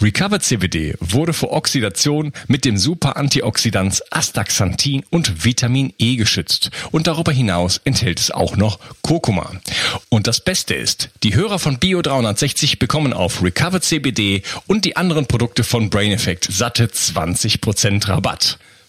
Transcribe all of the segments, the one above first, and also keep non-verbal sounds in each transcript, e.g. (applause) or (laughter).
Recover CBD wurde vor Oxidation mit dem Super-Antioxidans Astaxanthin und Vitamin E geschützt und darüber hinaus enthält es auch noch Kurkuma. Und das Beste ist, die Hörer von Bio 360 bekommen auf Recover CBD und die anderen Produkte von Brain Effect satte 20% Rabatt.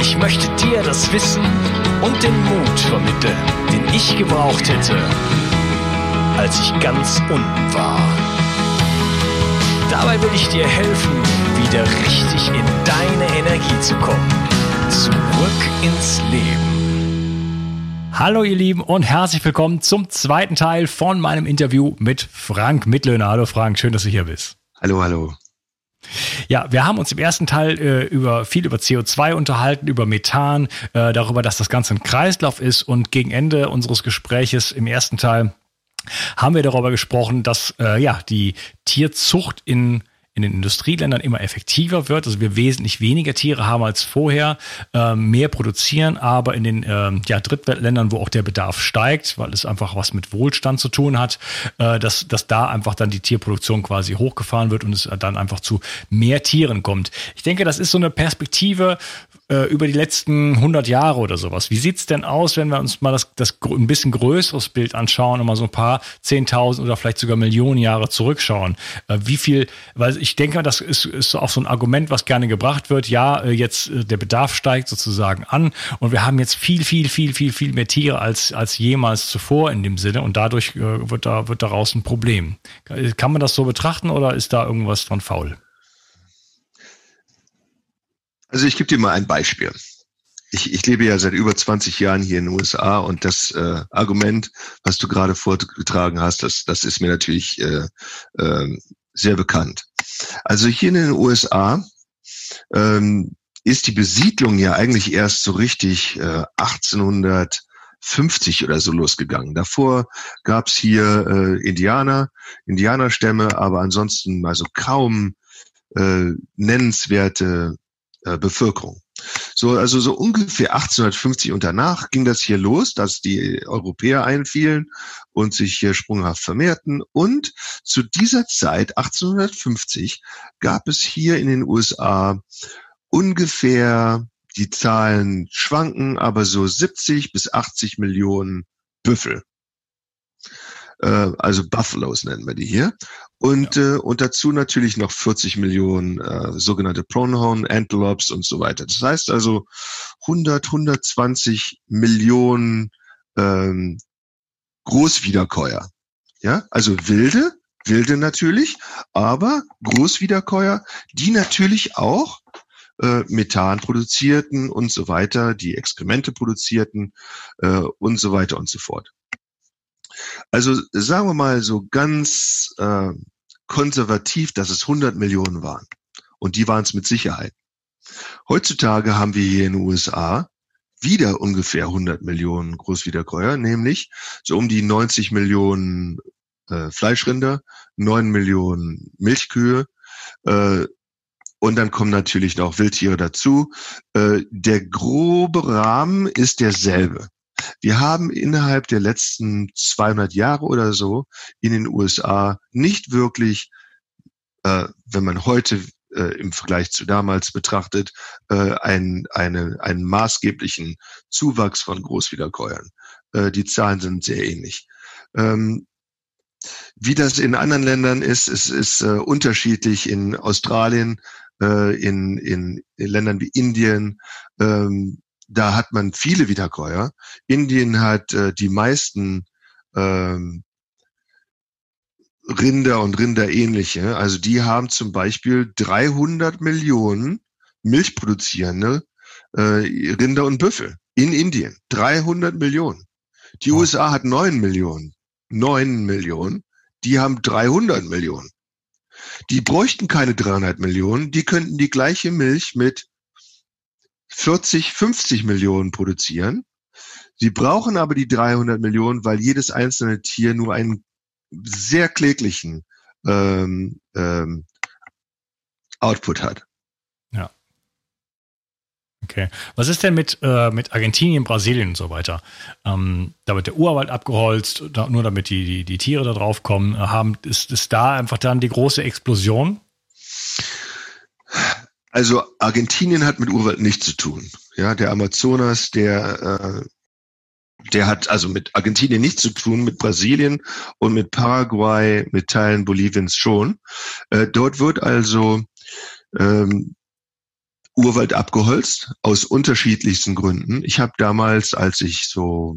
Ich möchte dir das Wissen und den Mut vermitteln, den ich gebraucht hätte, als ich ganz unten war. Dabei will ich dir helfen, wieder richtig in deine Energie zu kommen. Zurück ins Leben. Hallo ihr Lieben und herzlich willkommen zum zweiten Teil von meinem Interview mit Frank Mittlöhner. Hallo Frank, schön, dass du hier bist. Hallo, hallo. Ja, wir haben uns im ersten Teil äh, über viel über CO2 unterhalten, über Methan, äh, darüber, dass das Ganze ein Kreislauf ist. Und gegen Ende unseres Gespräches im ersten Teil haben wir darüber gesprochen, dass äh, ja die Tierzucht in in den Industrieländern immer effektiver wird, also wir wesentlich weniger Tiere haben als vorher, äh, mehr produzieren, aber in den äh, ja, Drittweltländern, wo auch der Bedarf steigt, weil es einfach was mit Wohlstand zu tun hat, äh, dass, dass da einfach dann die Tierproduktion quasi hochgefahren wird und es dann einfach zu mehr Tieren kommt. Ich denke, das ist so eine Perspektive äh, über die letzten 100 Jahre oder sowas. Wie sieht's denn aus, wenn wir uns mal das, das ein bisschen größeres Bild anschauen und mal so ein paar 10.000 oder vielleicht sogar Millionen Jahre zurückschauen? Äh, wie viel, weil ich denke, das ist, ist auch so ein Argument, was gerne gebracht wird. Ja, äh, jetzt äh, der Bedarf steigt sozusagen an und wir haben jetzt viel, viel, viel, viel, viel mehr Tiere als, als jemals zuvor in dem Sinne und dadurch äh, wird, da, wird daraus ein Problem. Kann man das so betrachten oder ist da irgendwas dran faul? Also ich gebe dir mal ein Beispiel. Ich, ich lebe ja seit über 20 Jahren hier in den USA und das äh, Argument, was du gerade vorgetragen hast, das, das ist mir natürlich äh, äh, sehr bekannt. Also hier in den USA ähm, ist die Besiedlung ja eigentlich erst so richtig äh, 1850 oder so losgegangen. Davor gab's hier äh, Indianer, Indianerstämme, aber ansonsten also kaum äh, nennenswerte äh, Bevölkerung. So, also so ungefähr 1850 und danach ging das hier los, dass die Europäer einfielen und sich hier sprunghaft vermehrten. Und zu dieser Zeit, 1850, gab es hier in den USA ungefähr, die Zahlen schwanken, aber so 70 bis 80 Millionen Büffel äh, also Buffaloes nennen wir die hier. Und, ja. äh, und dazu natürlich noch 40 Millionen äh, sogenannte Pronghorn Antelopes und so weiter. Das heißt also 100, 120 Millionen ähm, Großwiederkäuer. Ja, also wilde, wilde natürlich, aber Großwiederkäuer, die natürlich auch äh, Methan produzierten und so weiter, die Exkremente produzierten äh, und so weiter und so fort. Also sagen wir mal so ganz äh, konservativ, dass es 100 Millionen waren. Und die waren es mit Sicherheit. Heutzutage haben wir hier in den USA wieder ungefähr 100 Millionen Großwiederkäuer, nämlich so um die 90 Millionen äh, Fleischrinder, 9 Millionen Milchkühe, äh, und dann kommen natürlich noch Wildtiere dazu. Äh, der grobe Rahmen ist derselbe. Wir haben innerhalb der letzten 200 Jahre oder so in den USA nicht wirklich, äh, wenn man heute äh, im Vergleich zu damals betrachtet, äh, einen, eine, einen maßgeblichen Zuwachs von Großwiederkäuern. Äh, die Zahlen sind sehr ähnlich. Ähm, wie das in anderen Ländern ist, es ist äh, unterschiedlich. In Australien, äh, in, in, in Ländern wie Indien, ähm, da hat man viele Wiederkäuer. Indien hat äh, die meisten ähm, Rinder und Rinderähnliche. Also die haben zum Beispiel 300 Millionen Milchproduzierende äh, Rinder und Büffel in Indien. 300 Millionen. Die oh. USA hat 9 Millionen. 9 Millionen. Die haben 300 Millionen. Die bräuchten keine 300 Millionen. Die könnten die gleiche Milch mit 40, 50 Millionen produzieren. Sie brauchen aber die 300 Millionen, weil jedes einzelne Tier nur einen sehr kläglichen ähm, ähm, Output hat. Ja. Okay. Was ist denn mit, äh, mit Argentinien, Brasilien und so weiter? Ähm, da wird der Urwald abgeholzt, da, nur damit die, die, die, Tiere da drauf kommen. Haben, ist, ist da einfach dann die große Explosion? Also Argentinien hat mit Urwald nichts zu tun. Ja, der Amazonas, der äh, der hat also mit Argentinien nichts zu tun, mit Brasilien und mit Paraguay, mit Teilen Boliviens schon. Äh, dort wird also ähm, Urwald abgeholzt aus unterschiedlichsten Gründen. Ich habe damals, als ich so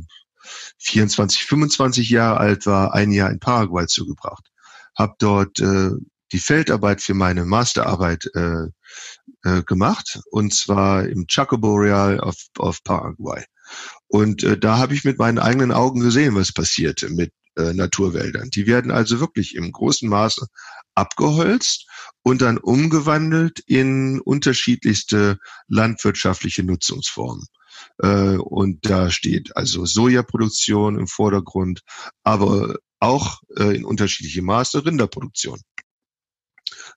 24, 25 Jahre alt war, ein Jahr in Paraguay zugebracht, habe dort äh, die Feldarbeit für meine Masterarbeit äh, äh, gemacht und zwar im Chaco Boreal auf, auf Paraguay. Und äh, da habe ich mit meinen eigenen Augen gesehen, was passierte mit äh, Naturwäldern. Die werden also wirklich im großen Maße abgeholzt und dann umgewandelt in unterschiedlichste landwirtschaftliche Nutzungsformen. Äh, und da steht also Sojaproduktion im Vordergrund, aber auch äh, in unterschiedlichem Maße Rinderproduktion.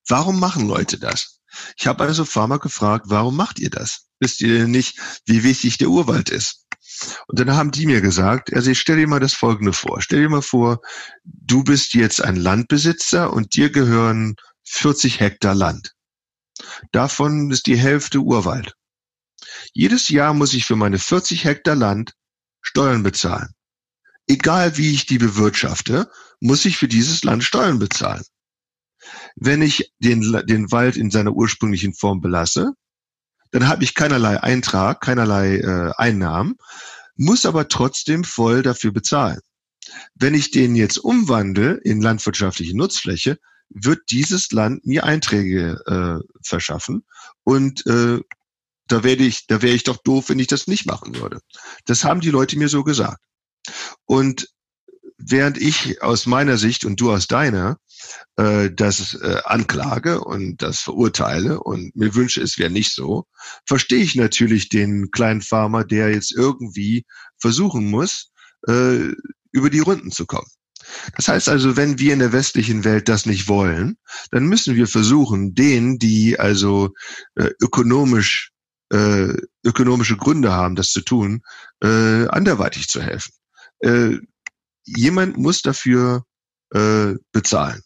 Warum machen Leute das? Ich habe also Farmer gefragt, warum macht ihr das? Wisst ihr denn nicht, wie wichtig der Urwald ist? Und dann haben die mir gesagt, also ich stell dir mal das Folgende vor. Stell dir mal vor, du bist jetzt ein Landbesitzer und dir gehören 40 Hektar Land. Davon ist die Hälfte Urwald. Jedes Jahr muss ich für meine 40 Hektar Land Steuern bezahlen. Egal wie ich die bewirtschafte, muss ich für dieses Land Steuern bezahlen. Wenn ich den, den Wald in seiner ursprünglichen Form belasse, dann habe ich keinerlei Eintrag, keinerlei äh, Einnahmen, muss aber trotzdem voll dafür bezahlen. Wenn ich den jetzt umwandle in landwirtschaftliche Nutzfläche, wird dieses Land mir Einträge äh, verschaffen und äh, da werde ich, da wäre ich doch doof, wenn ich das nicht machen würde. Das haben die Leute mir so gesagt. Und während ich aus meiner Sicht und du aus deiner äh, das äh, anklage und das verurteile und mir wünsche, es wäre nicht so, verstehe ich natürlich den kleinen Farmer, der jetzt irgendwie versuchen muss, äh, über die Runden zu kommen. Das heißt also, wenn wir in der westlichen Welt das nicht wollen, dann müssen wir versuchen, denen, die also äh, ökonomisch äh, ökonomische Gründe haben, das zu tun, äh, anderweitig zu helfen. Äh, jemand muss dafür äh, bezahlen.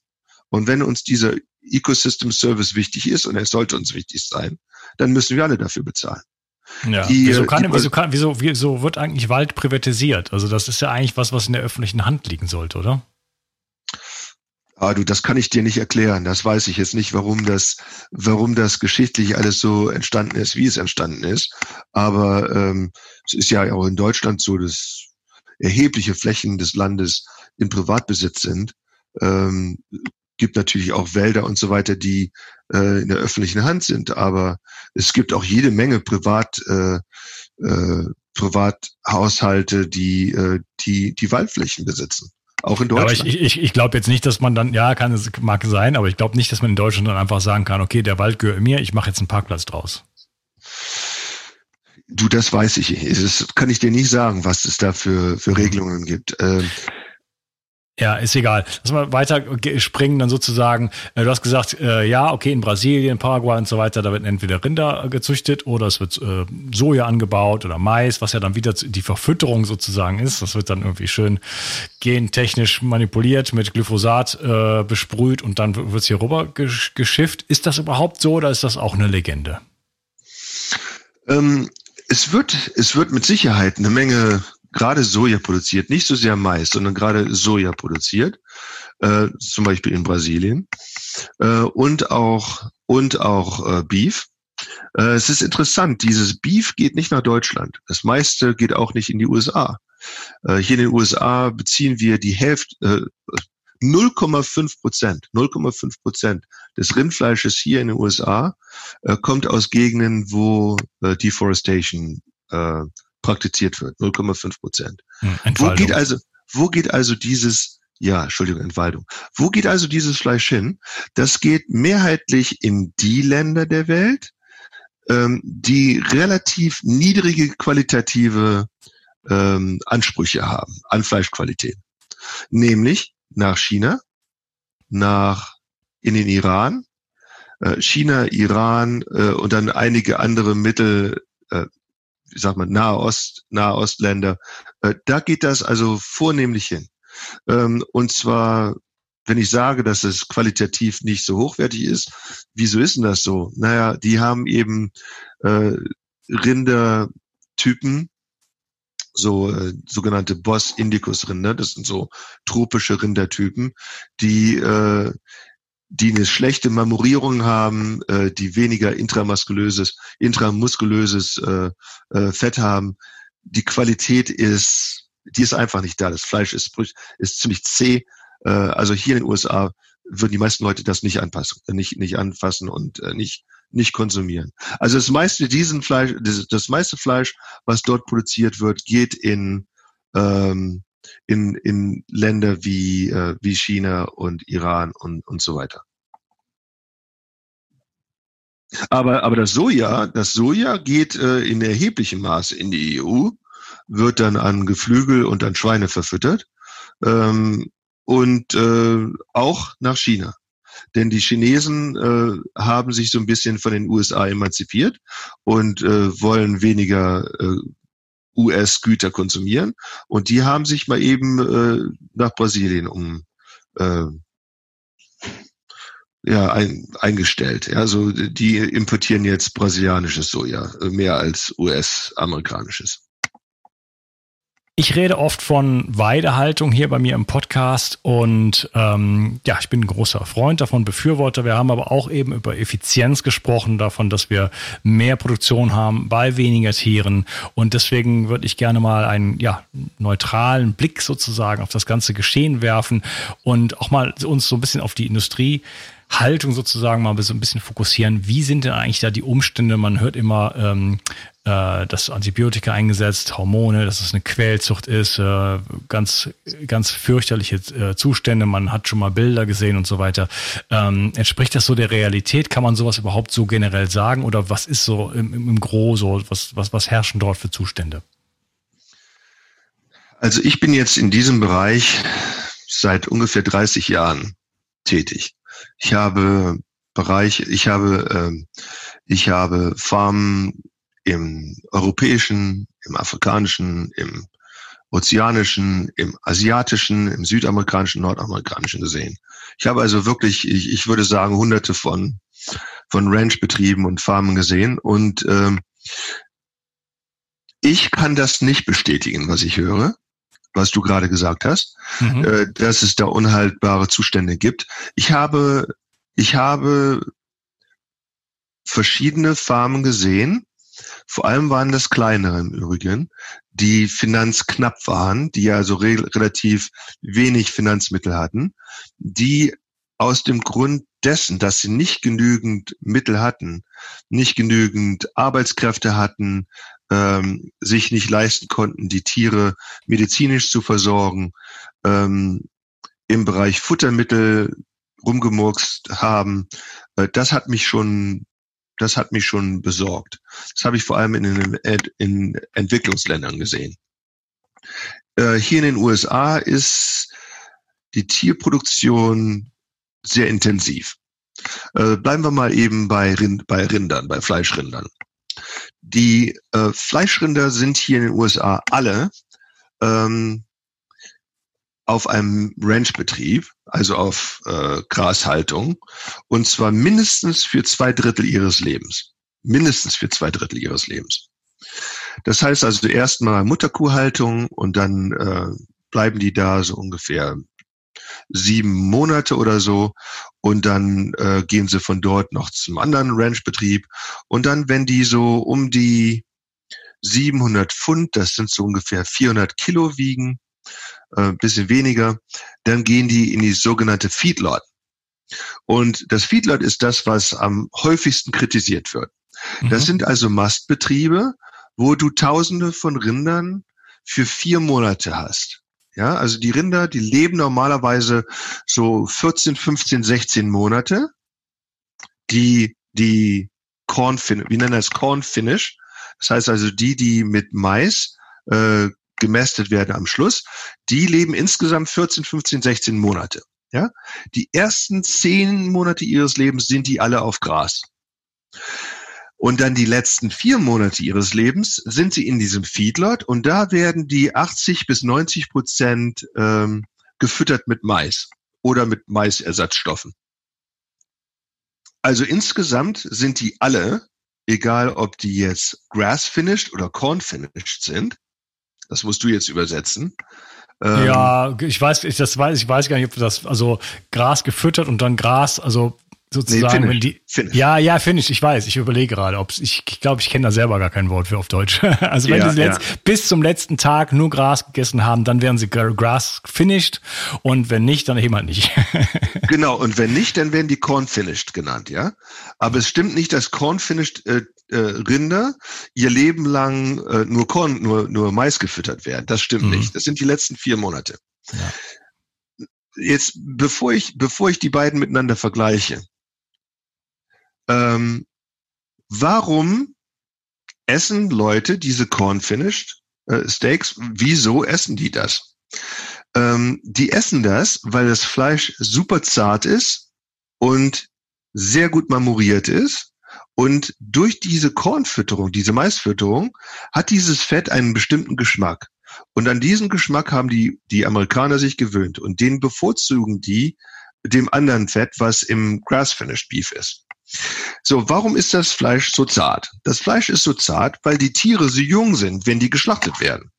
Und wenn uns dieser Ecosystem Service wichtig ist, und er sollte uns wichtig sein, dann müssen wir alle dafür bezahlen. Ja. Die, wieso, kann, die, wieso, kann, wieso, wieso wird eigentlich Wald privatisiert? Also das ist ja eigentlich was, was in der öffentlichen Hand liegen sollte, oder? Ah, du, das kann ich dir nicht erklären. Das weiß ich jetzt nicht, warum das, warum das geschichtlich alles so entstanden ist, wie es entstanden ist. Aber ähm, es ist ja auch in Deutschland so, dass erhebliche Flächen des Landes in Privatbesitz sind. Ähm, gibt natürlich auch Wälder und so weiter, die äh, in der öffentlichen Hand sind, aber es gibt auch jede Menge Privat, äh, äh, Privathaushalte, die, äh, die die Waldflächen besitzen. Auch in Deutschland. Aber ich, ich, ich glaube jetzt nicht, dass man dann, ja, kann es mag sein, aber ich glaube nicht, dass man in Deutschland dann einfach sagen kann, okay, der Wald gehört mir, ich mache jetzt einen Parkplatz draus. Du, das weiß ich. Das kann ich dir nicht sagen, was es da für, für Regelungen gibt. Ähm, Ja, ist egal. Lass mal weiter springen, dann sozusagen. Äh, du hast gesagt, äh, ja, okay, in Brasilien, Paraguay und so weiter, da wird entweder Rinder gezüchtet oder es wird äh, Soja angebaut oder Mais, was ja dann wieder die Verfütterung sozusagen ist. Das wird dann irgendwie schön gentechnisch manipuliert, mit Glyphosat äh, besprüht und dann wird es hier rüber geschifft. Ist das überhaupt so oder ist das auch eine Legende? Ähm, es wird, es wird mit Sicherheit eine Menge gerade Soja produziert, nicht so sehr Mais, sondern gerade Soja produziert, äh, zum Beispiel in Brasilien äh, und auch und auch äh, Beef. Äh, es ist interessant, dieses Beef geht nicht nach Deutschland. Das meiste geht auch nicht in die USA. Äh, hier in den USA beziehen wir die Hälfte, äh, 0,5 Prozent, 0,5 Prozent des Rindfleisches hier in den USA äh, kommt aus Gegenden, wo äh, Deforestation äh, praktiziert wird, 0,5 Prozent. Wo geht also, wo geht also dieses ja, Entschuldigung, Entwaldung. Wo geht also dieses Fleisch hin? Das geht mehrheitlich in die Länder der Welt, ähm, die relativ niedrige qualitative ähm, Ansprüche haben an Fleischqualität. Nämlich nach China, nach in den Iran, äh, China, Iran äh, und dann einige andere Mittel, äh, wie sagt man, Nahost, Nahostländer. Äh, da geht das also vornehmlich hin. Ähm, und zwar, wenn ich sage, dass es qualitativ nicht so hochwertig ist, wieso ist denn das so? Naja, die haben eben äh, Rindertypen, so äh, sogenannte Boss Indicus Rinder, das sind so tropische Rindertypen, die äh, die eine schlechte Marmorierung haben, äh, die weniger intramuskulöses, intramuskulöses äh, äh, Fett haben. Die Qualität ist, die ist einfach nicht da. Das Fleisch ist, ist ziemlich zäh. Äh, also hier in den USA würden die meisten Leute das nicht anpassen, äh, nicht, nicht anfassen und äh, nicht, nicht konsumieren. Also das meiste diesen Fleisch, das, das meiste Fleisch, was dort produziert wird, geht in, ähm, in, in Länder wie, äh, wie China und Iran und, und so weiter. Aber, aber das Soja, das Soja geht äh, in erheblichem Maße in die EU, wird dann an Geflügel und an Schweine verfüttert ähm, und äh, auch nach China. Denn die Chinesen äh, haben sich so ein bisschen von den USA emanzipiert und äh, wollen weniger äh, US-Güter konsumieren. Und die haben sich mal eben äh, nach Brasilien um äh, ja, ein, eingestellt. Also die importieren jetzt brasilianisches Soja äh, mehr als US-amerikanisches. Ich rede oft von Weidehaltung hier bei mir im Podcast und ähm, ja, ich bin ein großer Freund davon, Befürworter. Wir haben aber auch eben über Effizienz gesprochen, davon, dass wir mehr Produktion haben bei weniger Tieren und deswegen würde ich gerne mal einen ja, neutralen Blick sozusagen auf das ganze Geschehen werfen und auch mal uns so ein bisschen auf die Industrie Haltung sozusagen mal so ein bisschen fokussieren. Wie sind denn eigentlich da die Umstände? Man hört immer, ähm, äh, dass Antibiotika eingesetzt, Hormone, dass es eine Quälzucht ist, äh, ganz, ganz fürchterliche äh, Zustände. Man hat schon mal Bilder gesehen und so weiter. Ähm, entspricht das so der Realität? Kann man sowas überhaupt so generell sagen? Oder was ist so im, im Gros so, was, was, was herrschen dort für Zustände? Also ich bin jetzt in diesem Bereich seit ungefähr 30 Jahren tätig. Ich habe Bereich, ich habe, ähm, ich habe Farmen im europäischen, im afrikanischen, im ozeanischen, im asiatischen, im südamerikanischen, nordamerikanischen gesehen. Ich habe also wirklich, ich, ich würde sagen, hunderte von, von Ranchbetrieben und Farmen gesehen und ähm, ich kann das nicht bestätigen, was ich höre was du gerade gesagt hast, mhm. äh, dass es da unhaltbare Zustände gibt. Ich habe, ich habe verschiedene Farmen gesehen, vor allem waren das kleinere im Übrigen, die finanzknapp waren, die also re relativ wenig Finanzmittel hatten, die aus dem Grund dessen, dass sie nicht genügend Mittel hatten, nicht genügend Arbeitskräfte hatten, ähm, sich nicht leisten konnten, die Tiere medizinisch zu versorgen, ähm, im Bereich Futtermittel rumgemurkst haben, äh, das hat mich schon, das hat mich schon besorgt. Das habe ich vor allem in, in Entwicklungsländern gesehen. Äh, hier in den USA ist die Tierproduktion sehr intensiv. Äh, bleiben wir mal eben bei, Rind, bei Rindern, bei Fleischrindern. Die äh, Fleischrinder sind hier in den USA alle ähm, auf einem Ranchbetrieb, also auf äh, Grashaltung, und zwar mindestens für zwei Drittel ihres Lebens. Mindestens für zwei Drittel ihres Lebens. Das heißt also erstmal Mutterkuhhaltung und dann äh, bleiben die da so ungefähr sieben Monate oder so und dann äh, gehen sie von dort noch zum anderen Ranchbetrieb und dann, wenn die so um die 700 Pfund, das sind so ungefähr 400 Kilo wiegen, äh, bisschen weniger, dann gehen die in die sogenannte Feedlot. Und das Feedlot ist das, was am häufigsten kritisiert wird. Mhm. Das sind also Mastbetriebe, wo du Tausende von Rindern für vier Monate hast. Ja, also die Rinder, die leben normalerweise so 14, 15, 16 Monate. Die, die Corn, wie nennen das Corn Finish. Das heißt also die, die mit Mais äh, gemästet werden am Schluss, die leben insgesamt 14, 15, 16 Monate. Ja, die ersten zehn Monate ihres Lebens sind die alle auf Gras. Und dann die letzten vier Monate ihres Lebens sind sie in diesem Feedlot und da werden die 80 bis 90 Prozent ähm, gefüttert mit Mais oder mit Maisersatzstoffen. Also insgesamt sind die alle, egal ob die jetzt grass-finished oder corn-finished sind, das musst du jetzt übersetzen. Ähm, ja, ich weiß, ich, das weiß, ich weiß gar nicht, ob das, also Gras gefüttert und dann Gras, also sozusagen, nee, wenn die. Finish. Ja, ja, Finish, ich weiß, ich überlege gerade, ob ich, ich glaube, ich kenne da selber gar kein Wort für auf Deutsch. (laughs) also wenn ja, sie ja. bis zum letzten Tag nur Gras gegessen haben, dann wären sie Grass finished und wenn nicht, dann eben halt nicht. (laughs) genau, und wenn nicht, dann werden die Corn finished genannt, ja. Aber es stimmt nicht, dass Corn finished äh, äh, Rinder ihr Leben lang äh, nur Korn, nur, nur Mais gefüttert werden. Das stimmt mhm. nicht. Das sind die letzten vier Monate. Ja. Jetzt, bevor ich, bevor ich die beiden miteinander vergleiche, ähm, warum essen Leute diese Corn-Finished äh, Steaks? Wieso essen die das? Ähm, die essen das, weil das Fleisch super zart ist und sehr gut marmoriert ist. Und durch diese Kornfütterung, diese Maisfütterung, hat dieses Fett einen bestimmten Geschmack. Und an diesen Geschmack haben die, die Amerikaner sich gewöhnt. Und den bevorzugen die dem anderen Fett, was im Grass-Finished Beef ist. So, warum ist das Fleisch so zart? Das Fleisch ist so zart, weil die Tiere so jung sind, wenn die geschlachtet werden.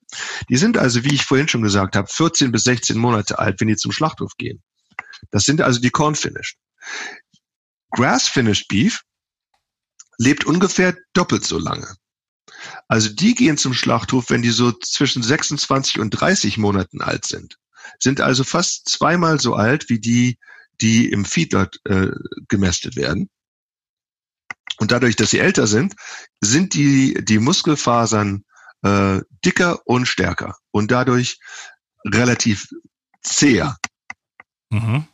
Die sind also, wie ich vorhin schon gesagt habe, 14 bis 16 Monate alt, wenn die zum Schlachthof gehen. Das sind also die Corn-Finished. Grass-Finished Beef lebt ungefähr doppelt so lange. Also die gehen zum Schlachthof, wenn die so zwischen 26 und 30 Monaten alt sind. Sind also fast zweimal so alt wie die, die im Feedlot äh, gemästet werden. Und dadurch, dass sie älter sind, sind die, die Muskelfasern äh, dicker und stärker und dadurch relativ zäher. Mhm.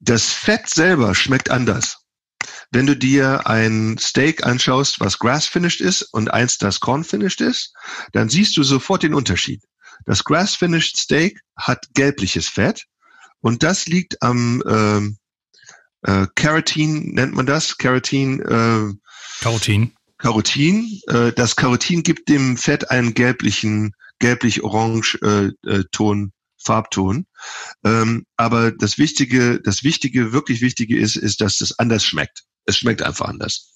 Das Fett selber schmeckt anders. Wenn du dir ein Steak anschaust, was grass-finished ist und eins, das corn-finished ist, dann siehst du sofort den Unterschied. Das grass-finished Steak hat gelbliches Fett und das liegt am, ähm, äh, Keratin nennt man das. Keratin. Äh, Carotin. Carotin. Äh, das Carotin gibt dem Fett einen gelblichen, gelblich-orange äh, äh, Ton, Farbton. Ähm, aber das Wichtige, das Wichtige, wirklich Wichtige ist, ist, dass es anders schmeckt. Es schmeckt einfach anders.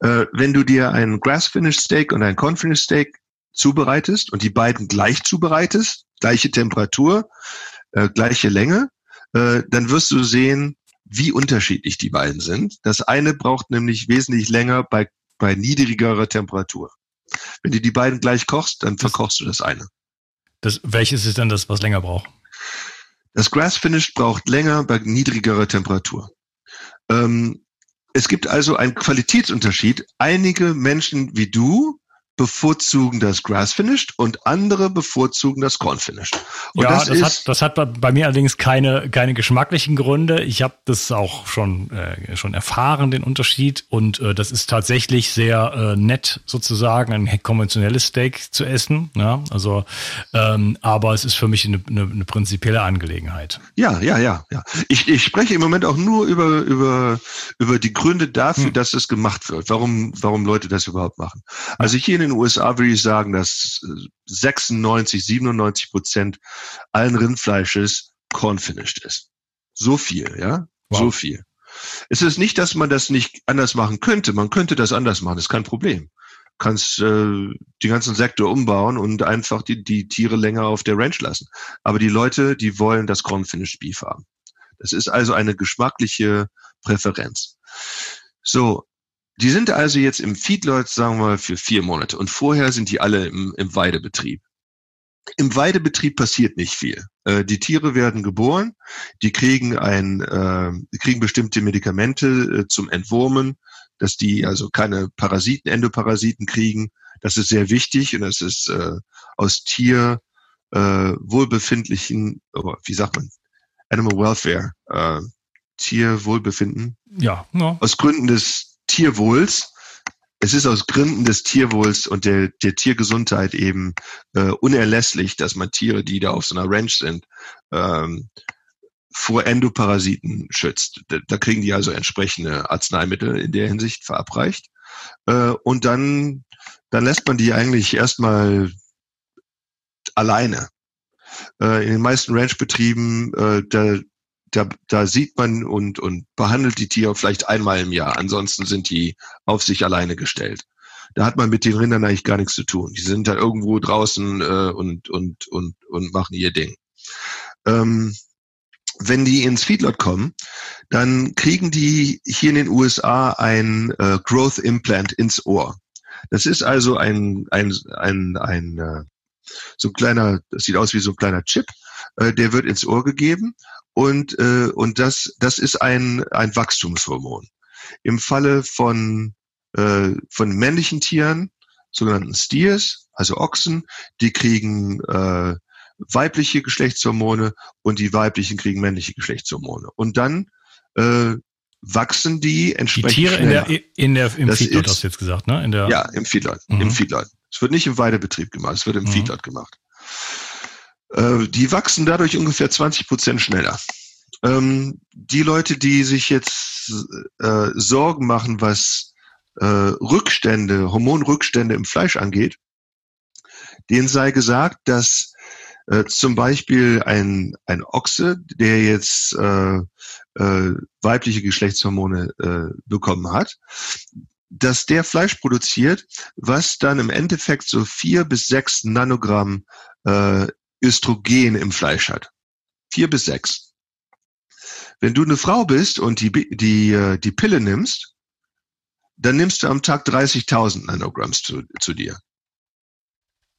Äh, wenn du dir ein Grass-Finished Steak und ein Corn-Finished Steak zubereitest und die beiden gleich zubereitest, gleiche Temperatur, äh, gleiche Länge, äh, dann wirst du sehen, wie unterschiedlich die beiden sind. Das eine braucht nämlich wesentlich länger bei, bei niedrigerer Temperatur. Wenn du die beiden gleich kochst, dann verkochst du das eine. Das, welches ist denn das, was länger braucht? Das Grass Finish braucht länger bei niedrigerer Temperatur. Ähm, es gibt also einen Qualitätsunterschied. Einige Menschen wie du bevorzugen das Grass Finished und andere bevorzugen das Corn Finished. Und ja, das, das hat, das hat bei mir allerdings keine, keine geschmacklichen Gründe. Ich habe das auch schon, äh, schon erfahren, den Unterschied. Und äh, das ist tatsächlich sehr äh, nett, sozusagen ein konventionelles Steak zu essen. Ja, also, ähm, aber es ist für mich eine, eine, eine prinzipielle Angelegenheit. Ja, ja, ja, ja. Ich, ich spreche im Moment auch nur über, über, über die Gründe dafür, hm. dass es gemacht wird. Warum, warum Leute das überhaupt machen. Also hier in den USA würde ich sagen, dass 96, 97 Prozent allen Rindfleisches corn-finished ist. So viel, ja? Wow. So viel. Es ist nicht, dass man das nicht anders machen könnte. Man könnte das anders machen, das ist kein Problem. Kannst äh, die ganzen Sektor umbauen und einfach die, die Tiere länger auf der Ranch lassen. Aber die Leute, die wollen das Corn-Finished Beef haben. Das ist also eine geschmackliche Präferenz. So, die sind also jetzt im Feedlot, sagen wir für vier Monate. Und vorher sind die alle im, im Weidebetrieb. Im Weidebetrieb passiert nicht viel. Äh, die Tiere werden geboren, die kriegen ein, äh, kriegen bestimmte Medikamente äh, zum Entwurmen, dass die also keine Parasiten, Endoparasiten kriegen. Das ist sehr wichtig und das ist äh, aus Tier äh, wohlbefindlichen, oh, wie sagt man, Animal Welfare, äh, Tierwohlbefinden. Ja, no. aus Gründen des Tierwohls. Es ist aus Gründen des Tierwohls und der, der Tiergesundheit eben äh, unerlässlich, dass man Tiere, die da auf so einer Ranch sind, ähm, vor Endoparasiten schützt. Da, da kriegen die also entsprechende Arzneimittel in der Hinsicht verabreicht. Äh, und dann, dann lässt man die eigentlich erstmal alleine. Äh, in den meisten Ranchbetrieben, äh, da, da, da sieht man und, und behandelt die Tiere vielleicht einmal im Jahr. Ansonsten sind die auf sich alleine gestellt. Da hat man mit den Rindern eigentlich gar nichts zu tun. Die sind da irgendwo draußen äh, und, und, und, und machen ihr Ding. Ähm, wenn die ins Feedlot kommen, dann kriegen die hier in den USA ein äh, Growth Implant ins Ohr. Das ist also ein, ein, ein, ein äh, so ein kleiner, das sieht aus wie so ein kleiner Chip, äh, der wird ins Ohr gegeben und, äh, und das, das ist ein, ein Wachstumshormon. Im Falle von, äh, von männlichen Tieren, sogenannten Steers, also Ochsen, die kriegen äh, weibliche Geschlechtshormone und die weiblichen kriegen männliche Geschlechtshormone. Und dann äh, wachsen die entsprechend. Die Tiere in der, in der, im das Feedlot hast du jetzt gesagt, ne? In der ja, im Feedlot. Mhm. Im Feedlot. Es wird nicht im Weidebetrieb gemacht, es wird im mhm. Feedlot gemacht. Äh, die wachsen dadurch ungefähr 20 Prozent schneller. Ähm, die Leute, die sich jetzt äh, Sorgen machen, was äh, Rückstände, Hormonrückstände im Fleisch angeht, denen sei gesagt, dass äh, zum Beispiel ein, ein Ochse, der jetzt äh, äh, weibliche Geschlechtshormone äh, bekommen hat, dass der Fleisch produziert, was dann im Endeffekt so vier bis sechs Nanogramm äh, Östrogen im Fleisch hat. Vier bis sechs. Wenn du eine Frau bist und die, die, äh, die Pille nimmst, dann nimmst du am Tag 30.000 Nanogramms zu, zu dir.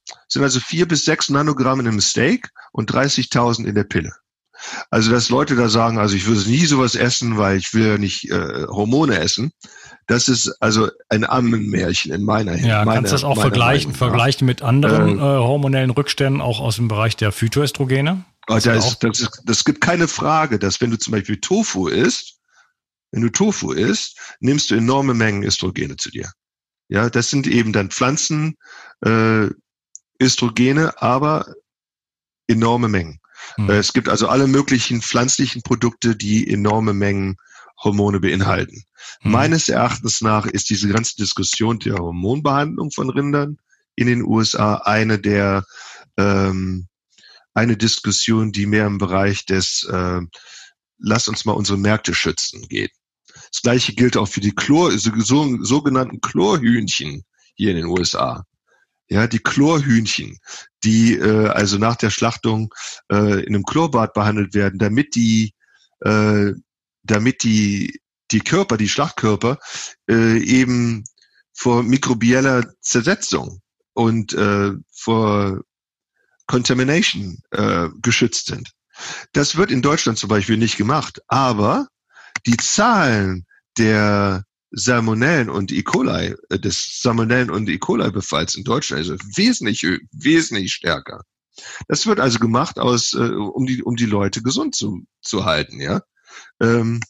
Das sind also vier bis sechs Nanogramm in einem Steak und 30.000 in der Pille. Also, dass Leute da sagen, also ich würde nie sowas essen, weil ich will ja nicht äh, Hormone essen. Das ist also ein Ammenmärchen in meiner Hinsicht. Ja, kannst du das auch vergleichen, vergleichen mit anderen äh, äh, hormonellen Rückständen, auch aus dem Bereich der Phytoestrogene? Oh, das, ist, das, ist, das gibt keine Frage, dass wenn du zum Beispiel Tofu isst, wenn du Tofu isst, nimmst du enorme Mengen Östrogene zu dir. Ja, das sind eben dann Pflanzen, äh, Östrogene, aber enorme Mengen. Mhm. Es gibt also alle möglichen pflanzlichen Produkte, die enorme Mengen Hormone beinhalten. Mhm. Meines Erachtens nach ist diese ganze Diskussion der Hormonbehandlung von Rindern in den USA eine der ähm, eine Diskussion, die mehr im Bereich des äh, Lass uns mal unsere Märkte schützen geht. Das gleiche gilt auch für die Chlor, so, sogenannten Chlorhühnchen hier in den USA. Ja, die Chlorhühnchen, die äh, also nach der Schlachtung äh, in einem Chlorbad behandelt werden, damit die, äh, damit die, die Körper, die Schlachtkörper äh, eben vor mikrobieller Zersetzung und äh, vor Contamination äh, geschützt sind. Das wird in Deutschland zum Beispiel nicht gemacht, aber die Zahlen der Salmonellen und E. coli, äh, des Salmonellen und E. coli Befalls in Deutschland ist wesentlich, wesentlich stärker. Das wird also gemacht aus, äh, um die, um die Leute gesund zu, zu halten, ja. Ähm,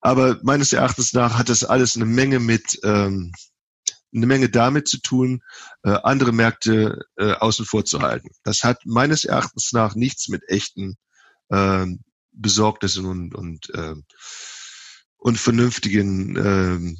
aber meines Erachtens nach hat das alles eine Menge mit, ähm, eine Menge damit zu tun, äh, andere Märkte äh, außen vor zu halten. Das hat meines Erachtens nach nichts mit echten äh, Besorgnissen und, und, äh, und vernünftigen äh,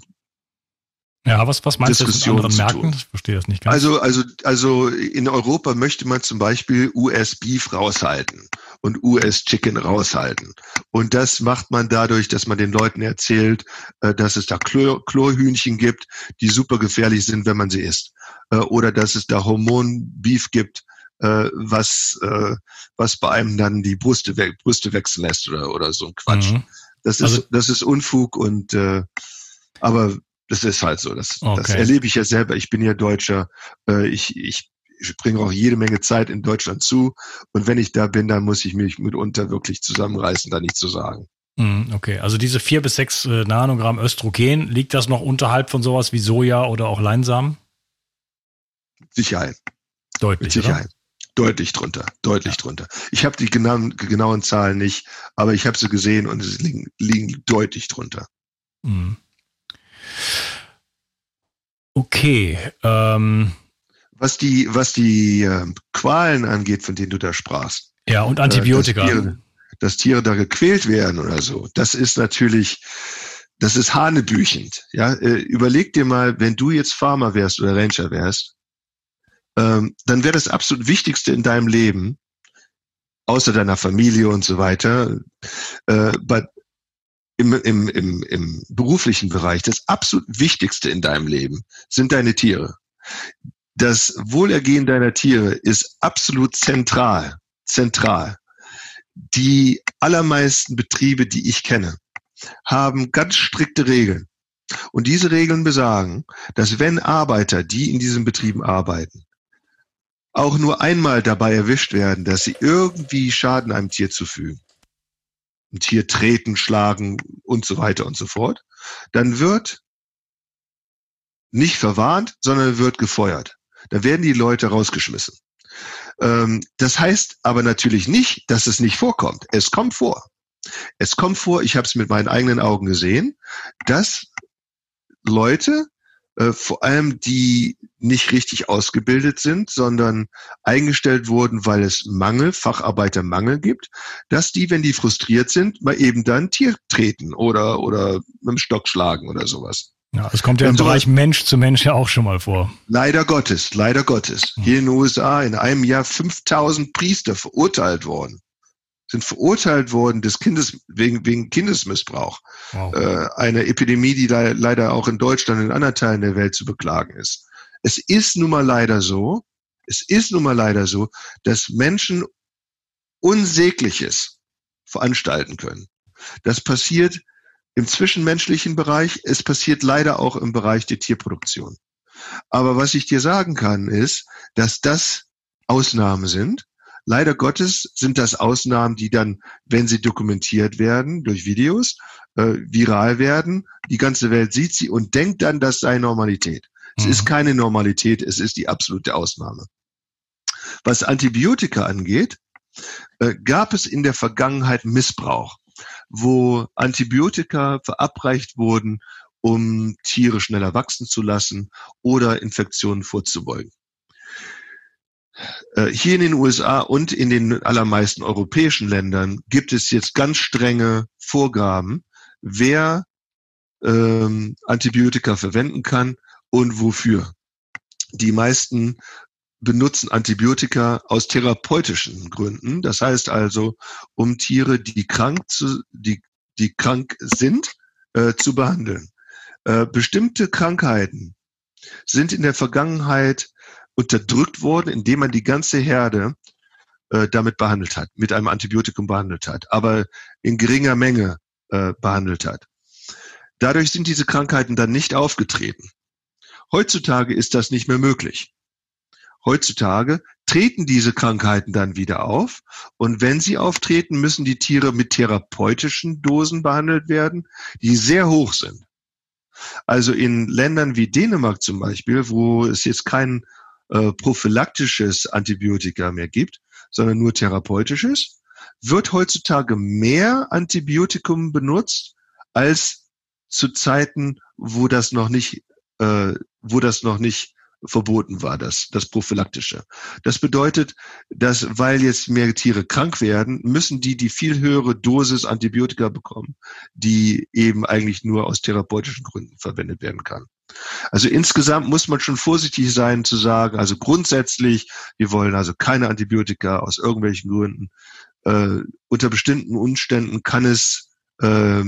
ja, was, was meinst du mit anderen Märkten? Ich verstehe das nicht ganz. Also, also, also in Europa möchte man zum Beispiel US-Beef raushalten und US-Chicken raushalten. Und das macht man dadurch, dass man den Leuten erzählt, äh, dass es da Chlor Chlorhühnchen gibt, die super gefährlich sind, wenn man sie isst. Äh, oder dass es da Hormon-Beef gibt, äh, was, was bei einem dann die Brüste, Brüste wechseln lässt oder, oder so ein Quatsch. Mhm. Das ist, also, das ist Unfug und aber das ist halt so. Das, okay. das erlebe ich ja selber. Ich bin ja Deutscher. Äh, ich, ich bringe auch jede Menge Zeit in Deutschland zu. Und wenn ich da bin, dann muss ich mich mitunter wirklich zusammenreißen, da nicht zu sagen. Hm, okay, also diese vier bis sechs äh, Nanogramm Östrogen, liegt das noch unterhalb von sowas wie Soja oder auch Leinsamen? Sicherheit. Deutlich. Mit Sicherheit. Oder? Deutlich drunter, deutlich ja. drunter. Ich habe die genauen, genauen Zahlen nicht, aber ich habe sie gesehen und sie liegen, liegen deutlich drunter. Mhm. Okay. Ähm, was die, was die äh, Qualen angeht, von denen du da sprachst. Ja, und Antibiotika. Äh, dass, Tiere, dass Tiere da gequält werden oder so. Das ist natürlich, das ist hanebüchend. Ja, äh, überleg dir mal, wenn du jetzt Farmer wärst oder Ranger wärst, ähm, dann wäre das absolut Wichtigste in deinem Leben, außer deiner Familie und so weiter, äh, bei, im, im, im, im beruflichen Bereich, das absolut Wichtigste in deinem Leben sind deine Tiere. Das Wohlergehen deiner Tiere ist absolut zentral, zentral. Die allermeisten Betriebe, die ich kenne, haben ganz strikte Regeln. Und diese Regeln besagen, dass wenn Arbeiter, die in diesen Betrieben arbeiten, auch nur einmal dabei erwischt werden, dass sie irgendwie Schaden einem Tier zufügen, ein Tier treten, schlagen und so weiter und so fort, dann wird nicht verwarnt, sondern wird gefeuert. Da werden die Leute rausgeschmissen. Ähm, das heißt aber natürlich nicht, dass es nicht vorkommt. Es kommt vor. Es kommt vor, ich habe es mit meinen eigenen Augen gesehen, dass Leute äh, vor allem die nicht richtig ausgebildet sind, sondern eingestellt wurden, weil es Mangel, Facharbeitermangel gibt, dass die, wenn die frustriert sind, mal eben dann Tier treten oder, oder mit dem Stock schlagen oder sowas. Ja, es kommt ja im Bereich Mensch zu Mensch ja auch schon mal vor. Leider Gottes, leider Gottes. Hier in den USA in einem Jahr 5000 Priester verurteilt worden sind verurteilt worden des Kindes, wegen, wegen Kindesmissbrauch. Wow. Äh, eine Epidemie, die da leider auch in Deutschland und in anderen Teilen der Welt zu beklagen ist. Es ist nun mal leider so, es ist nun mal leider so, dass Menschen Unsägliches veranstalten können. Das passiert im zwischenmenschlichen Bereich, es passiert leider auch im Bereich der Tierproduktion. Aber was ich dir sagen kann, ist, dass das Ausnahmen sind Leider Gottes sind das Ausnahmen, die dann, wenn sie dokumentiert werden durch Videos, äh, viral werden. Die ganze Welt sieht sie und denkt dann, das sei Normalität. Es mhm. ist keine Normalität, es ist die absolute Ausnahme. Was Antibiotika angeht, äh, gab es in der Vergangenheit Missbrauch, wo Antibiotika verabreicht wurden, um Tiere schneller wachsen zu lassen oder Infektionen vorzubeugen. Äh, hier in den USA und in den allermeisten europäischen Ländern gibt es jetzt ganz strenge Vorgaben, wer ähm, Antibiotika verwenden kann und wofür. Die meisten benutzen Antibiotika aus therapeutischen Gründen. Das heißt also, um Tiere, die krank, zu, die, die krank sind, äh, zu behandeln. Äh, bestimmte Krankheiten sind in der Vergangenheit unterdrückt worden, indem man die ganze Herde äh, damit behandelt hat, mit einem Antibiotikum behandelt hat, aber in geringer Menge äh, behandelt hat. Dadurch sind diese Krankheiten dann nicht aufgetreten. Heutzutage ist das nicht mehr möglich. Heutzutage treten diese Krankheiten dann wieder auf und wenn sie auftreten, müssen die Tiere mit therapeutischen Dosen behandelt werden, die sehr hoch sind. Also in Ländern wie Dänemark zum Beispiel, wo es jetzt kein äh, prophylaktisches Antibiotika mehr gibt, sondern nur therapeutisches, wird heutzutage mehr Antibiotikum benutzt als zu Zeiten, wo das noch nicht, äh, wo das noch nicht verboten war, das, das prophylaktische. Das bedeutet, dass weil jetzt mehr Tiere krank werden, müssen die die viel höhere Dosis Antibiotika bekommen, die eben eigentlich nur aus therapeutischen Gründen verwendet werden kann. Also insgesamt muss man schon vorsichtig sein zu sagen, also grundsätzlich, wir wollen also keine Antibiotika aus irgendwelchen Gründen. Äh, unter bestimmten Umständen kann es, äh,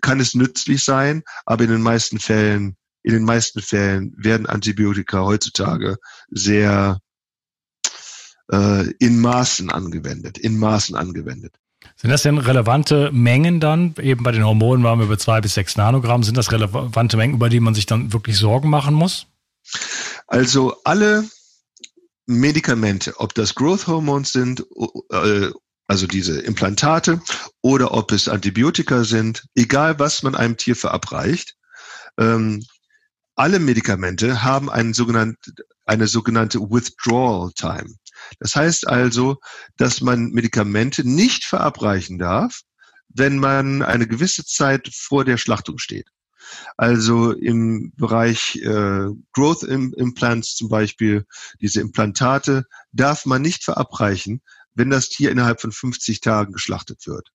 kann es nützlich sein, aber in den meisten Fällen in den meisten Fällen werden Antibiotika heutzutage sehr äh, in Maßen angewendet, in Maßen angewendet. Sind das denn relevante Mengen dann? Eben bei den Hormonen waren wir über zwei bis sechs Nanogramm. Sind das relevante Mengen, über die man sich dann wirklich Sorgen machen muss? Also alle Medikamente, ob das Growth Hormones sind, äh, also diese Implantate, oder ob es Antibiotika sind, egal was man einem Tier verabreicht, ähm, alle Medikamente haben einen sogenannte, eine sogenannte Withdrawal Time. Das heißt also, dass man Medikamente nicht verabreichen darf, wenn man eine gewisse Zeit vor der Schlachtung steht. Also im Bereich äh, Growth Implants zum Beispiel, diese Implantate, darf man nicht verabreichen, wenn das Tier innerhalb von 50 Tagen geschlachtet wird.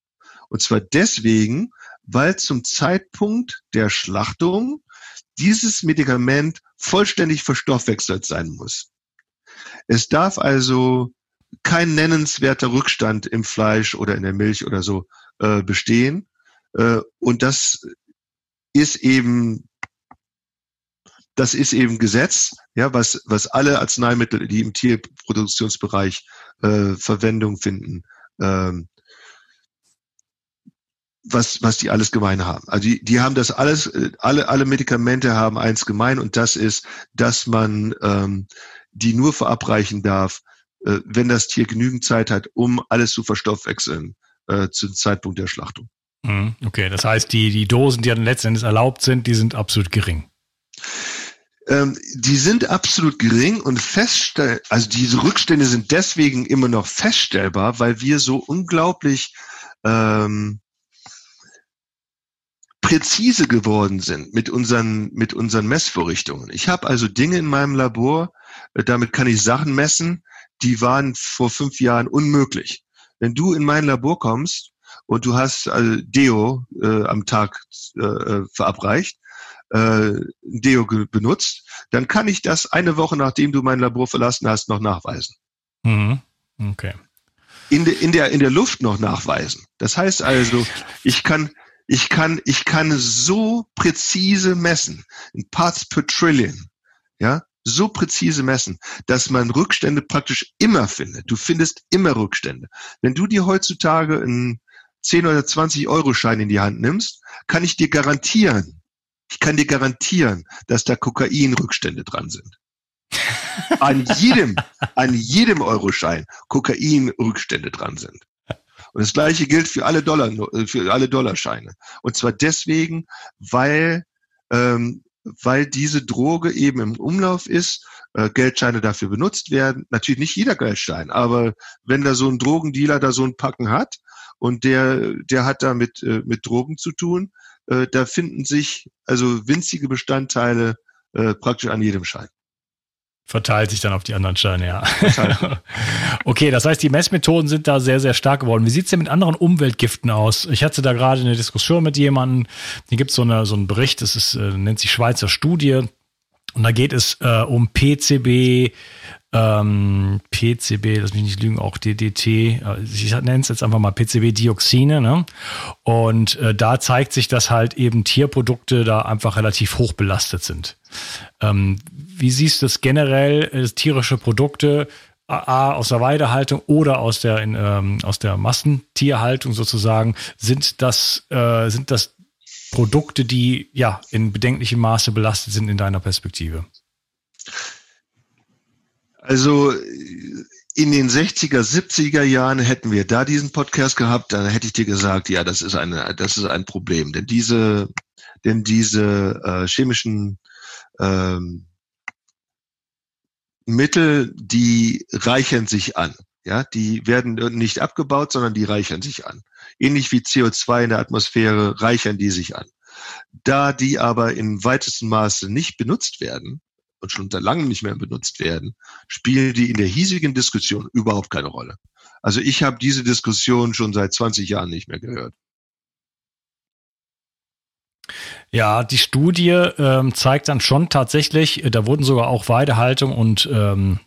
Und zwar deswegen, weil zum Zeitpunkt der Schlachtung dieses Medikament vollständig verstoffwechselt sein muss. Es darf also kein nennenswerter Rückstand im Fleisch oder in der Milch oder so äh, bestehen. Äh, und das ist eben das ist eben Gesetz, ja, was, was alle Arzneimittel, die im Tierproduktionsbereich äh, Verwendung finden, ähm, was, was die alles gemein haben. Also die, die haben das alles, äh, alle, alle Medikamente haben eins gemein und das ist, dass man ähm, die nur verabreichen darf, äh, wenn das Tier genügend Zeit hat, um alles zu verstoffwechseln äh, zum Zeitpunkt der Schlachtung. Mhm, okay, das heißt, die, die Dosen, die dann letzten Endes erlaubt sind, die sind absolut gering. Ähm, die sind absolut gering und feststell, also diese Rückstände sind deswegen immer noch feststellbar, weil wir so unglaublich ähm, präzise geworden sind mit unseren, mit unseren Messvorrichtungen. Ich habe also Dinge in meinem Labor, äh, damit kann ich Sachen messen, die waren vor fünf Jahren unmöglich. Wenn du in mein Labor kommst und du hast also Deo äh, am Tag äh, äh verabreicht, äh, Deo benutzt, dann kann ich das eine Woche nachdem du mein Labor verlassen hast noch nachweisen. Mhm. Okay. In, de, in, der, in der Luft noch nachweisen. Das heißt also, ich kann, ich kann, ich kann so präzise messen, in Parts per Trillion, ja, so präzise messen, dass man Rückstände praktisch immer findet. Du findest immer Rückstände. Wenn du dir heutzutage einen 10 oder 20 Euro Schein in die Hand nimmst, kann ich dir garantieren, ich kann dir garantieren, dass da Kokain-Rückstände dran sind. An jedem, an jedem Euroschein Kokain-Rückstände dran sind. Und das Gleiche gilt für alle Dollar, für alle Dollarscheine. Und zwar deswegen, weil, ähm, weil diese Droge eben im Umlauf ist, äh, Geldscheine dafür benutzt werden. Natürlich nicht jeder Geldschein, aber wenn da so ein Drogendealer da so ein Packen hat und der, der hat da mit, äh, mit Drogen zu tun, äh, da finden sich also winzige Bestandteile äh, praktisch an jedem Schein. Verteilt sich dann auf die anderen Scheine, ja. (laughs) okay, das heißt, die Messmethoden sind da sehr, sehr stark geworden. Wie sieht's denn mit anderen Umweltgiften aus? Ich hatte da gerade eine Diskussion mit jemandem, hier gibt's so, eine, so einen Bericht, das ist, äh, nennt sich Schweizer Studie. Und da geht es äh, um PCB, ähm, PCB, lass mich nicht lügen, auch DDT, äh, ich nenne es jetzt einfach mal PCB-Dioxine, ne? Und äh, da zeigt sich, dass halt eben Tierprodukte da einfach relativ hoch belastet sind. Ähm, wie siehst du das generell, äh, tierische Produkte, A, aus der Weidehaltung oder aus der, in, ähm, aus der Massentierhaltung sozusagen, sind das, äh, sind das Produkte, die ja in bedenklichem Maße belastet sind in deiner Perspektive? Also in den 60er, 70er Jahren hätten wir da diesen Podcast gehabt, dann hätte ich dir gesagt, ja, das ist eine, das ist ein Problem, denn diese denn diese äh, chemischen ähm, Mittel, die reichern sich an. Ja, die werden nicht abgebaut, sondern die reichern sich an. Ähnlich wie CO2 in der Atmosphäre reichern die sich an. Da die aber in weitesten Maße nicht benutzt werden und schon unter langem nicht mehr benutzt werden, spielen die in der hiesigen Diskussion überhaupt keine Rolle. Also ich habe diese Diskussion schon seit 20 Jahren nicht mehr gehört. Ja, die Studie ähm, zeigt dann schon tatsächlich, äh, da wurden sogar auch Weidehaltung und ähm,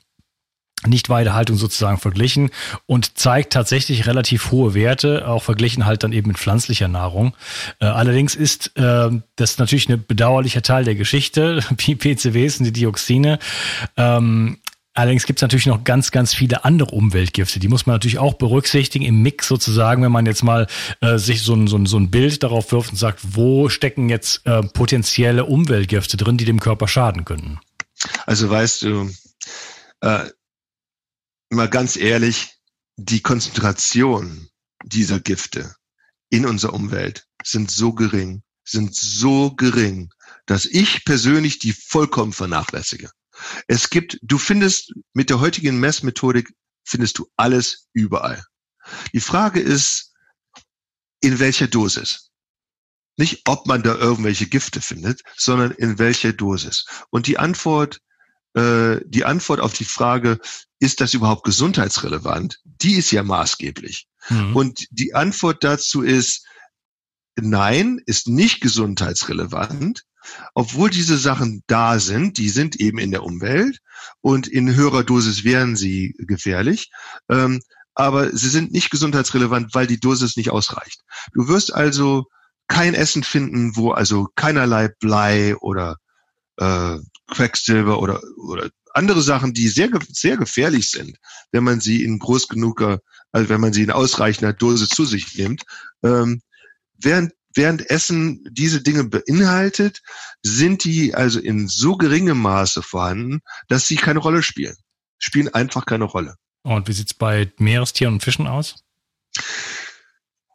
nicht-Weidehaltung sozusagen verglichen und zeigt tatsächlich relativ hohe Werte, auch verglichen halt dann eben mit pflanzlicher Nahrung. Äh, allerdings ist äh, das natürlich ein bedauerlicher Teil der Geschichte, (laughs) wie PCWs und die Dioxine. Ähm, Allerdings gibt es natürlich noch ganz, ganz viele andere Umweltgifte. Die muss man natürlich auch berücksichtigen im Mix sozusagen, wenn man jetzt mal äh, sich so ein, so, ein, so ein Bild darauf wirft und sagt, wo stecken jetzt äh, potenzielle Umweltgifte drin, die dem Körper schaden könnten. Also weißt du, äh, mal ganz ehrlich, die Konzentration dieser Gifte in unserer Umwelt sind so gering, sind so gering, dass ich persönlich die vollkommen vernachlässige. Es gibt, du findest mit der heutigen Messmethodik findest du alles überall. Die Frage ist, in welcher Dosis? Nicht, ob man da irgendwelche Gifte findet, sondern in welcher Dosis. Und die Antwort, äh, die Antwort auf die Frage, ist das überhaupt gesundheitsrelevant? Die ist ja maßgeblich. Mhm. Und die Antwort dazu ist, nein, ist nicht gesundheitsrelevant, obwohl diese Sachen da sind, die sind eben in der Umwelt und in höherer Dosis wären sie gefährlich. Ähm, aber sie sind nicht gesundheitsrelevant, weil die Dosis nicht ausreicht. Du wirst also kein Essen finden, wo also keinerlei Blei oder äh, Quecksilber oder, oder andere Sachen, die sehr, sehr gefährlich sind, wenn man sie in groß genuger, also wenn man sie in ausreichender Dosis zu sich nimmt, ähm, während während Essen diese Dinge beinhaltet, sind die also in so geringem Maße vorhanden, dass sie keine Rolle spielen. Spielen einfach keine Rolle. Und wie sieht's bei Meerestieren und Fischen aus?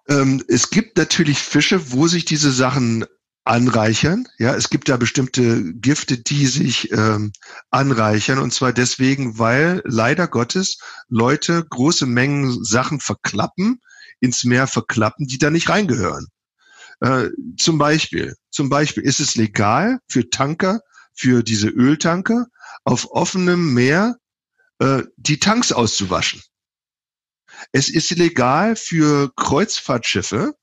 Ähm, es gibt natürlich Fische, wo sich diese Sachen anreichern. Ja, es gibt da bestimmte Gifte, die sich ähm, anreichern und zwar deswegen, weil leider Gottes Leute große Mengen Sachen verklappen, ins Meer verklappen, die da nicht reingehören. Äh, zum Beispiel, zum Beispiel ist es legal für Tanker, für diese Öltanker auf offenem Meer äh, die Tanks auszuwaschen. Es ist legal für Kreuzfahrtschiffe,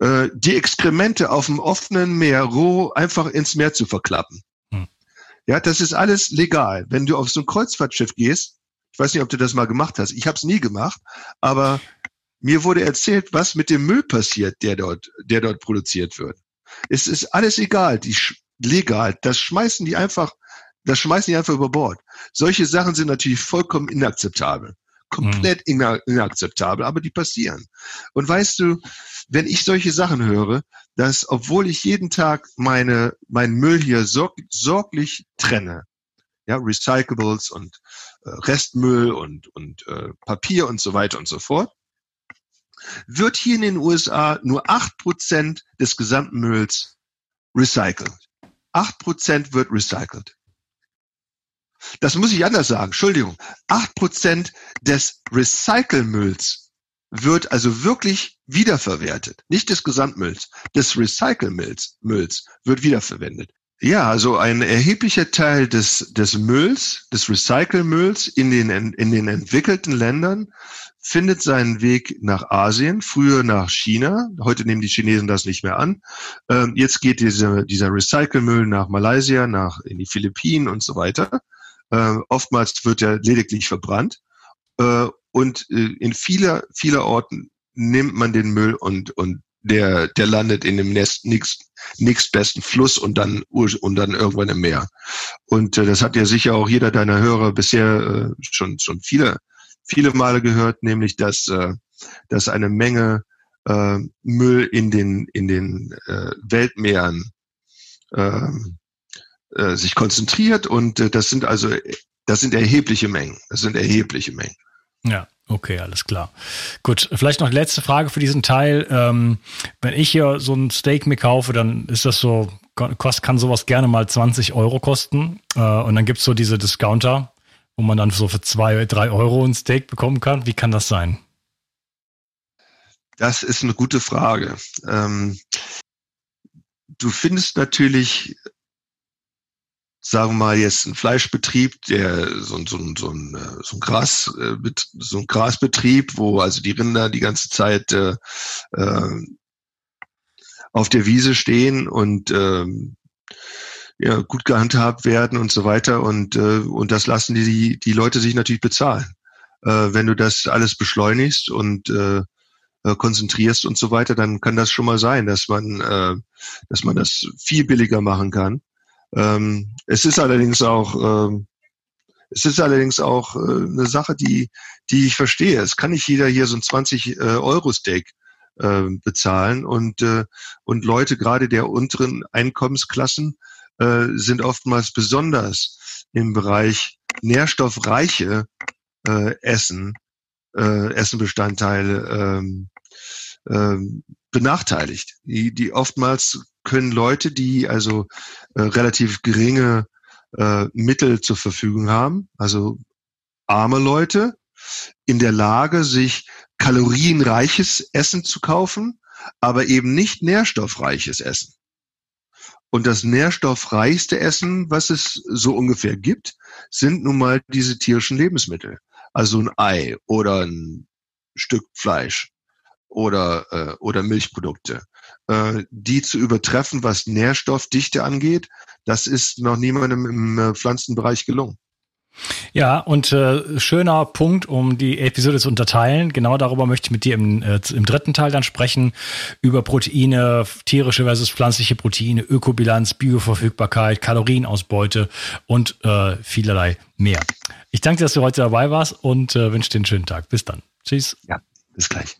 äh, die Exkremente auf dem offenen Meer roh einfach ins Meer zu verklappen. Hm. Ja, das ist alles legal. Wenn du auf so ein Kreuzfahrtschiff gehst, ich weiß nicht, ob du das mal gemacht hast. Ich habe es nie gemacht, aber mir wurde erzählt, was mit dem Müll passiert, der dort, der dort produziert wird. Es ist alles egal, die legal. Das schmeißen die einfach, das schmeißen die einfach über Bord. Solche Sachen sind natürlich vollkommen inakzeptabel. Komplett mhm. inakzeptabel, aber die passieren. Und weißt du, wenn ich solche Sachen höre, dass obwohl ich jeden Tag meine, meinen Müll hier sorg, sorglich trenne, ja, Recyclables und äh, Restmüll und, und äh, Papier und so weiter und so fort, wird hier in den USA nur acht Prozent des gesamten Mülls recycelt. Acht Prozent wird recycelt. Das muss ich anders sagen. Entschuldigung. Acht Prozent des Recycelmülls wird also wirklich wiederverwertet. Nicht des Gesamtmülls, des Recycelmülls Mülls wird wiederverwendet. Ja, also ein erheblicher Teil des, des Mülls, des Recycelmülls in den, in den entwickelten Ländern findet seinen Weg nach Asien, früher nach China. Heute nehmen die Chinesen das nicht mehr an. Ähm, jetzt geht diese, dieser Recycelmüll nach Malaysia, nach in die Philippinen und so weiter. Äh, oftmals wird er lediglich verbrannt. Äh, und äh, in vieler, vieler Orten nimmt man den Müll und, und der, der landet in dem Nest nächst, nächstbesten Fluss und dann, und dann irgendwann im Meer. Und äh, das hat ja sicher auch jeder deiner Hörer bisher äh, schon, schon viele viele Male gehört, nämlich dass, äh, dass eine Menge äh, Müll in den, in den äh, Weltmeeren äh, äh, sich konzentriert und äh, das sind also das sind erhebliche Mengen. Das sind erhebliche Mengen. Ja, Okay, alles klar. Gut, vielleicht noch letzte Frage für diesen Teil. Ähm, wenn ich hier so ein Steak mir kaufe, dann ist das so, kost, kann sowas gerne mal 20 Euro kosten. Äh, und dann gibt's so diese Discounter, wo man dann so für zwei, drei Euro ein Steak bekommen kann. Wie kann das sein? Das ist eine gute Frage. Ähm, du findest natürlich sagen wir mal jetzt ein Fleischbetrieb, der so, so, so, ein, äh, so ein Gras, äh, so ein Grasbetrieb, wo also die Rinder die ganze Zeit äh, äh, auf der Wiese stehen und äh, ja, gut gehandhabt werden und so weiter und äh, und das lassen die die Leute sich natürlich bezahlen. Äh, wenn du das alles beschleunigst und äh, äh konzentrierst und so weiter, dann kann das schon mal sein, dass man äh, dass man das viel billiger machen kann ähm, es ist allerdings auch, ähm, es ist allerdings auch äh, eine Sache, die, die ich verstehe. Es kann nicht jeder hier so ein 20 äh, Euro Steak äh, bezahlen und äh, und Leute gerade der unteren Einkommensklassen äh, sind oftmals besonders im Bereich nährstoffreiche äh, Essen, äh, Essenbestandteile ähm, ähm, benachteiligt. Die, die oftmals können Leute, die also äh, relativ geringe äh, Mittel zur Verfügung haben, also arme Leute, in der Lage, sich kalorienreiches Essen zu kaufen, aber eben nicht nährstoffreiches Essen. Und das nährstoffreichste Essen, was es so ungefähr gibt, sind nun mal diese tierischen Lebensmittel. Also ein Ei oder ein Stück Fleisch oder, äh, oder Milchprodukte. Äh, die zu übertreffen, was Nährstoffdichte angeht, das ist noch niemandem im äh, Pflanzenbereich gelungen. Ja, und äh, schöner Punkt, um die Episode zu unterteilen. Genau darüber möchte ich mit dir im, äh, im dritten Teil dann sprechen, über Proteine, tierische versus pflanzliche Proteine, Ökobilanz, Bioverfügbarkeit, Kalorienausbeute und äh, vielerlei mehr. Ich danke dir, dass du heute dabei warst und äh, wünsche dir einen schönen Tag. Bis dann. Tschüss. Ja, bis gleich.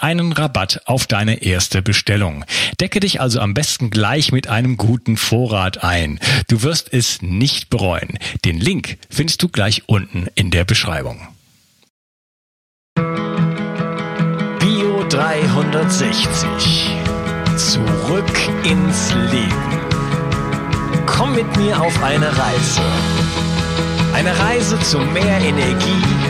einen Rabatt auf deine erste Bestellung. Decke dich also am besten gleich mit einem guten Vorrat ein. Du wirst es nicht bereuen. Den Link findest du gleich unten in der Beschreibung. Bio 360. Zurück ins Leben. Komm mit mir auf eine Reise. Eine Reise zu mehr Energie